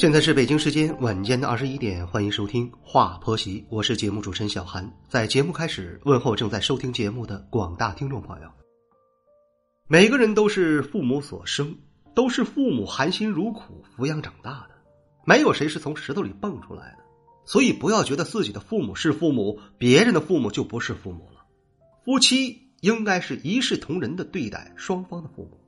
现在是北京时间晚间的二十一点，欢迎收听《话婆媳》，我是节目主持人小韩。在节目开始，问候正在收听节目的广大听众朋友。每个人都是父母所生，都是父母含辛茹苦抚养长大的，没有谁是从石头里蹦出来的。所以，不要觉得自己的父母是父母，别人的父母就不是父母了。夫妻应该是一视同仁的对待双方的父母。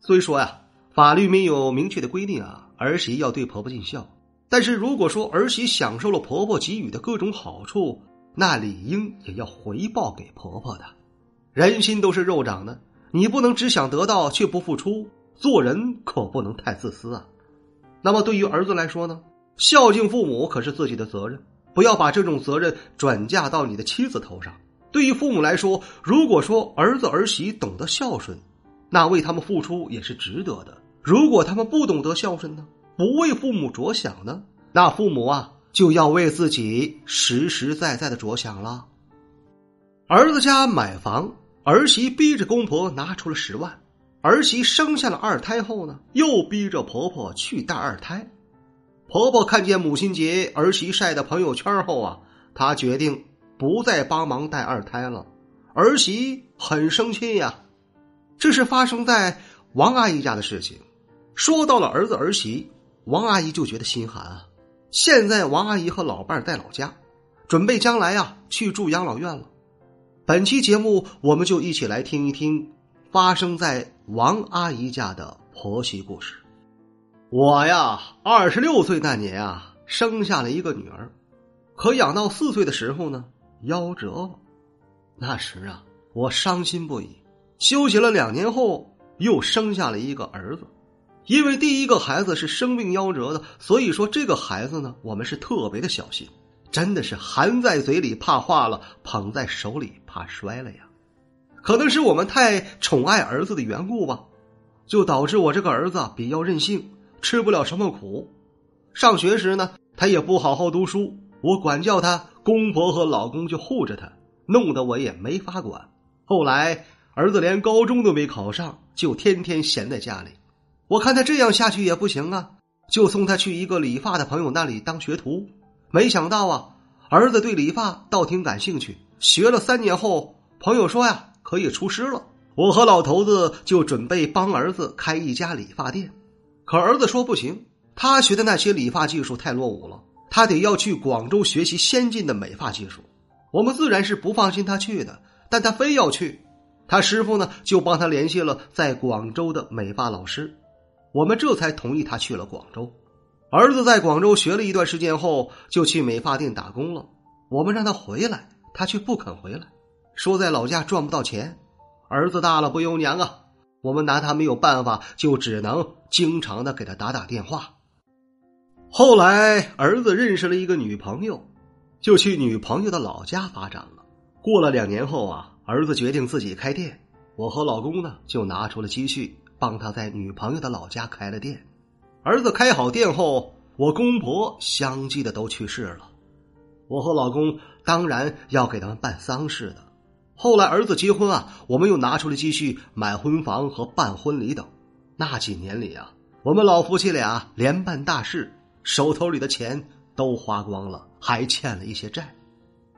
所以说呀，法律没有明确的规定啊。儿媳要对婆婆尽孝，但是如果说儿媳享受了婆婆给予的各种好处，那理应也要回报给婆婆的。人心都是肉长的，你不能只想得到却不付出，做人可不能太自私啊。那么对于儿子来说呢，孝敬父母可是自己的责任，不要把这种责任转嫁到你的妻子头上。对于父母来说，如果说儿子儿媳懂得孝顺，那为他们付出也是值得的。如果他们不懂得孝顺呢，不为父母着想呢，那父母啊就要为自己实实在在的着想了。儿子家买房，儿媳逼着公婆拿出了十万，儿媳生下了二胎后呢，又逼着婆婆去带二胎。婆婆看见母亲节儿媳晒的朋友圈后啊，她决定不再帮忙带二胎了。儿媳很生气呀，这是发生在王阿姨家的事情。说到了儿子儿媳，王阿姨就觉得心寒啊。现在王阿姨和老伴在老家，准备将来啊去住养老院了。本期节目，我们就一起来听一听发生在王阿姨家的婆媳故事。我呀，二十六岁那年啊，生下了一个女儿，可养到四岁的时候呢，夭折了。那时啊，我伤心不已。休息了两年后，又生下了一个儿子。因为第一个孩子是生病夭折的，所以说这个孩子呢，我们是特别的小心，真的是含在嘴里怕化了，捧在手里怕摔了呀。可能是我们太宠爱儿子的缘故吧，就导致我这个儿子比较任性，吃不了什么苦。上学时呢，他也不好好读书，我管教他，公婆和老公就护着他，弄得我也没法管。后来儿子连高中都没考上，就天天闲在家里。我看他这样下去也不行啊，就送他去一个理发的朋友那里当学徒。没想到啊，儿子对理发倒挺感兴趣。学了三年后，朋友说呀，可以出师了。我和老头子就准备帮儿子开一家理发店。可儿子说不行，他学的那些理发技术太落伍了，他得要去广州学习先进的美发技术。我们自然是不放心他去的，但他非要去。他师傅呢，就帮他联系了在广州的美发老师。我们这才同意他去了广州。儿子在广州学了一段时间后，就去美发店打工了。我们让他回来，他却不肯回来，说在老家赚不到钱。儿子大了不由娘啊，我们拿他没有办法，就只能经常的给他打打电话。后来儿子认识了一个女朋友，就去女朋友的老家发展了。过了两年后啊，儿子决定自己开店，我和老公呢就拿出了积蓄。帮他在女朋友的老家开了店，儿子开好店后，我公婆相继的都去世了，我和老公当然要给他们办丧事的。后来儿子结婚啊，我们又拿出了积蓄买婚房和办婚礼等。那几年里啊，我们老夫妻俩连办大事，手头里的钱都花光了，还欠了一些债。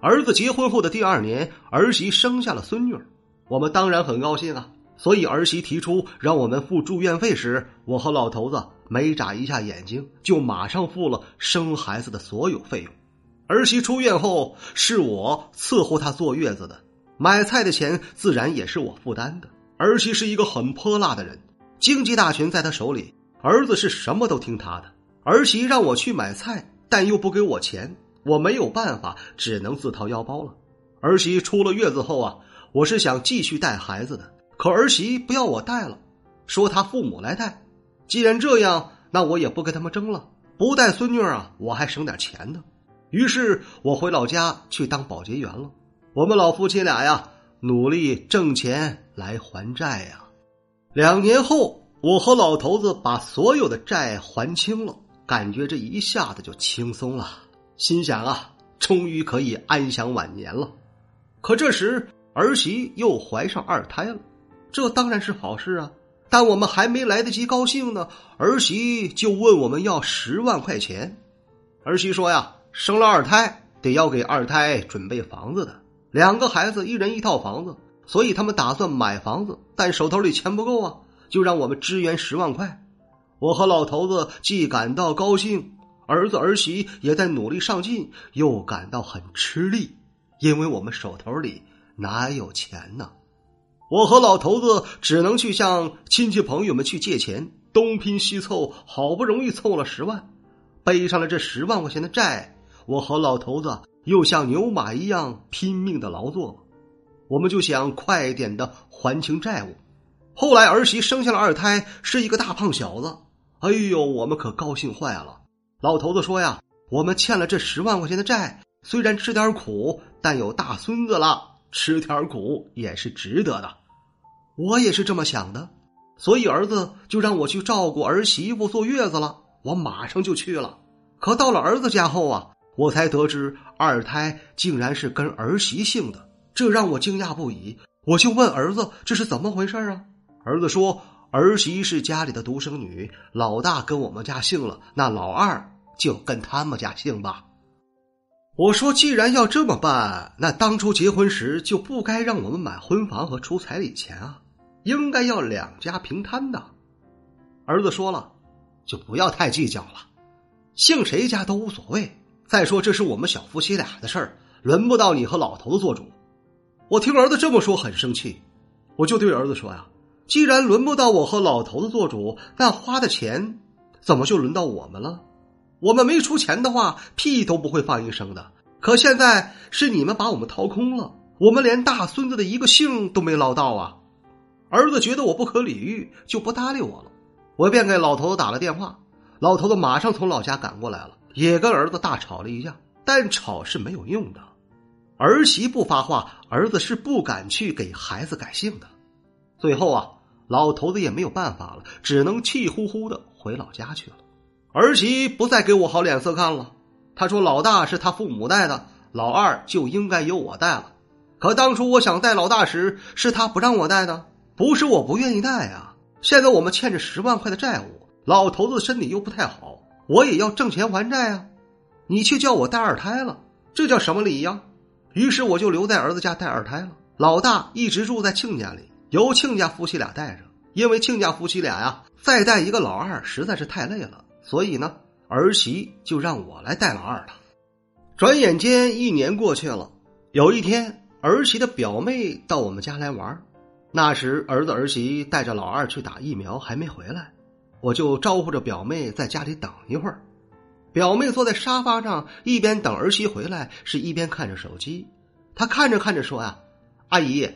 儿子结婚后的第二年，儿媳生下了孙女儿，我们当然很高兴啊。所以儿媳提出让我们付住院费时，我和老头子没眨一下眼睛，就马上付了生孩子的所有费用。儿媳出院后，是我伺候她坐月子的，买菜的钱自然也是我负担的。儿媳是一个很泼辣的人，经济大权在她手里，儿子是什么都听她的。儿媳让我去买菜，但又不给我钱，我没有办法，只能自掏腰包了。儿媳出了月子后啊，我是想继续带孩子的。可儿媳不要我带了，说她父母来带。既然这样，那我也不跟他们争了，不带孙女啊，我还省点钱呢。于是我回老家去当保洁员了。我们老夫妻俩呀，努力挣钱来还债呀。两年后，我和老头子把所有的债还清了，感觉这一下子就轻松了，心想啊，终于可以安享晚年了。可这时儿媳又怀上二胎了，这当然是好事啊。但我们还没来得及高兴呢，儿媳就问我们要十万块钱。儿媳说呀，生了二胎得要给二胎准备房子的，两个孩子一人一套房子，所以他们打算买房子，但手头里钱不够啊，就让我们支援十万块。我和老头子既感到高兴，儿子儿媳也在努力上进，又感到很吃力，因为我们手头里哪有钱呢？我和老头子只能去向亲戚朋友们去借钱，东拼西凑，好不容易凑了十万，背上了这十万块钱的债。我和老头子又像牛马一样拼命的劳作，我们就想快点的还清债务。后来儿媳生下了二胎，是一个大胖小子。哎呦，我们可高兴坏了。老头子说呀：“我们欠了这十万块钱的债，虽然吃点苦，但有大孙子了，吃点苦也是值得的。”我也是这么想的，所以儿子就让我去照顾儿媳妇坐月子了。我马上就去了。可到了儿子家后啊，我才得知二胎竟然是跟儿媳姓的，这让我惊讶不已。我就问儿子这是怎么回事啊？儿子说儿媳是家里的独生女，老大跟我们家姓了，那老二就跟他们家姓吧。我说既然要这么办，那当初结婚时就不该让我们买婚房和出彩礼钱啊。应该要两家平摊的，儿子说了，就不要太计较了，姓谁家都无所谓。再说这是我们小夫妻俩的事儿，轮不到你和老头子做主。我听儿子这么说很生气，我就对儿子说呀：“既然轮不到我和老头子做主，那花的钱怎么就轮到我们了？我们没出钱的话，屁都不会放一声的。可现在是你们把我们掏空了，我们连大孙子的一个姓都没捞到啊！”儿子觉得我不可理喻，就不搭理我了。我便给老头子打了电话，老头子马上从老家赶过来了，也跟儿子大吵了一架。但吵是没有用的，儿媳不发话，儿子是不敢去给孩子改姓的。最后啊，老头子也没有办法了，只能气呼呼的回老家去了。儿媳不再给我好脸色看了，她说：“老大是他父母带的，老二就应该由我带了。可当初我想带老大时，是他不让我带的。”不是我不愿意带呀，现在我们欠着十万块的债务，老头子身体又不太好，我也要挣钱还债啊。你却叫我带二胎了，这叫什么理呀？于是我就留在儿子家带二胎了。老大一直住在亲家里，由亲家夫妻俩带着。因为亲家夫妻俩呀，再带一个老二实在是太累了，所以呢，儿媳就让我来带老二了。转眼间一年过去了，有一天，儿媳的表妹到我们家来玩。那时，儿子儿媳带着老二去打疫苗，还没回来，我就招呼着表妹在家里等一会儿。表妹坐在沙发上，一边等儿媳回来，是一边看着手机。她看着看着说：“呀，阿姨，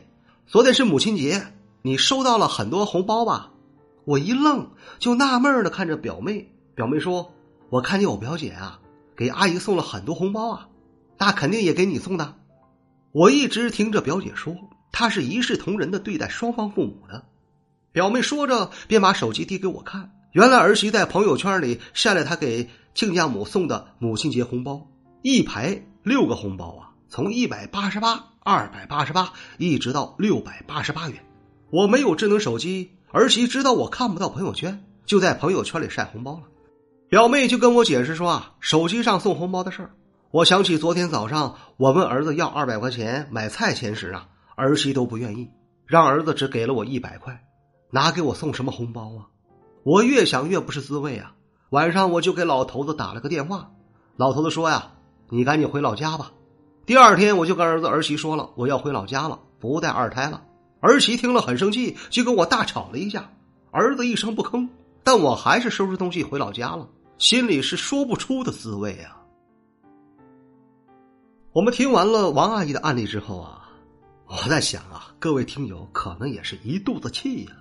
昨天是母亲节，你收到了很多红包吧？”我一愣，就纳闷的看着表妹。表妹说：“我看见我表姐啊，给阿姨送了很多红包啊，那肯定也给你送的。”我一直听着表姐说。她是一视同仁的对待双方父母的，表妹说着便把手机递给我看。原来儿媳在朋友圈里晒了她给亲家母送的母亲节红包，一排六个红包啊，从一百八十八、二百八十八一直到六百八十八元。我没有智能手机，儿媳知道我看不到朋友圈，就在朋友圈里晒红包了。表妹就跟我解释说啊，手机上送红包的事儿。我想起昨天早上我问儿子要二百块钱买菜钱时啊。儿媳都不愿意，让儿子只给了我一百块，拿给我送什么红包啊？我越想越不是滋味啊！晚上我就给老头子打了个电话，老头子说呀：“你赶紧回老家吧。”第二天我就跟儿子儿媳说了，我要回老家了，不带二胎了。儿媳听了很生气，就跟我大吵了一架。儿子一声不吭，但我还是收拾东西回老家了，心里是说不出的滋味啊。我们听完了王阿姨的案例之后啊。我在想啊，各位听友可能也是一肚子气呀。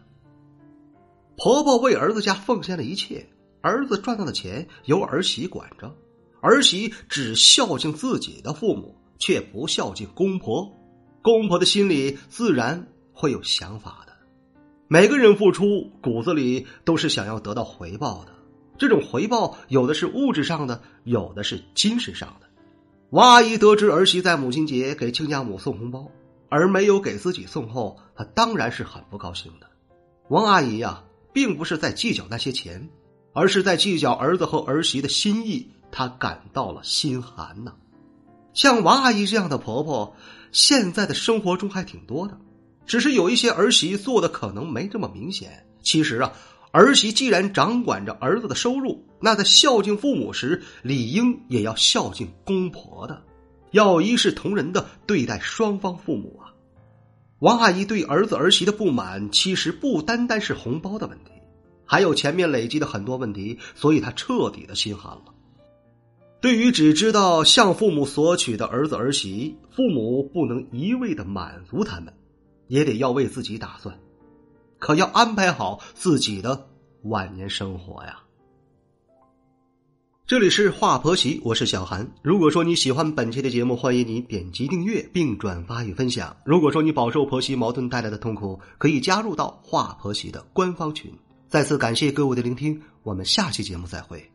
婆婆为儿子家奉献了一切，儿子赚到的钱由儿媳管着，儿媳只孝敬自己的父母，却不孝敬公婆。公婆的心里自然会有想法的。每个人付出，骨子里都是想要得到回报的。这种回报，有的是物质上的，有的是精神上的。王阿姨得知儿媳在母亲节给亲家母送红包，而没有给自己送后，她当然是很不高兴的。王阿姨呀，并不是在计较那些钱，而是在计较儿子和儿媳的心意，她感到了心寒呐。像王阿姨这样的婆婆，现在的生活中还挺多的。只是有一些儿媳做的可能没这么明显。其实啊，儿媳既然掌管着儿子的收入，那在孝敬父母时，理应也要孝敬公婆的，要一视同仁的对待双方父母啊。王阿姨对儿子儿媳的不满，其实不单单是红包的问题，还有前面累积的很多问题，所以她彻底的心寒了。对于只知道向父母索取的儿子儿媳，父母不能一味的满足他们。也得要为自己打算，可要安排好自己的晚年生活呀。这里是华婆媳，我是小韩。如果说你喜欢本期的节目，欢迎你点击订阅并转发与分享。如果说你饱受婆媳矛盾带来的痛苦，可以加入到华婆媳的官方群。再次感谢各位的聆听，我们下期节目再会。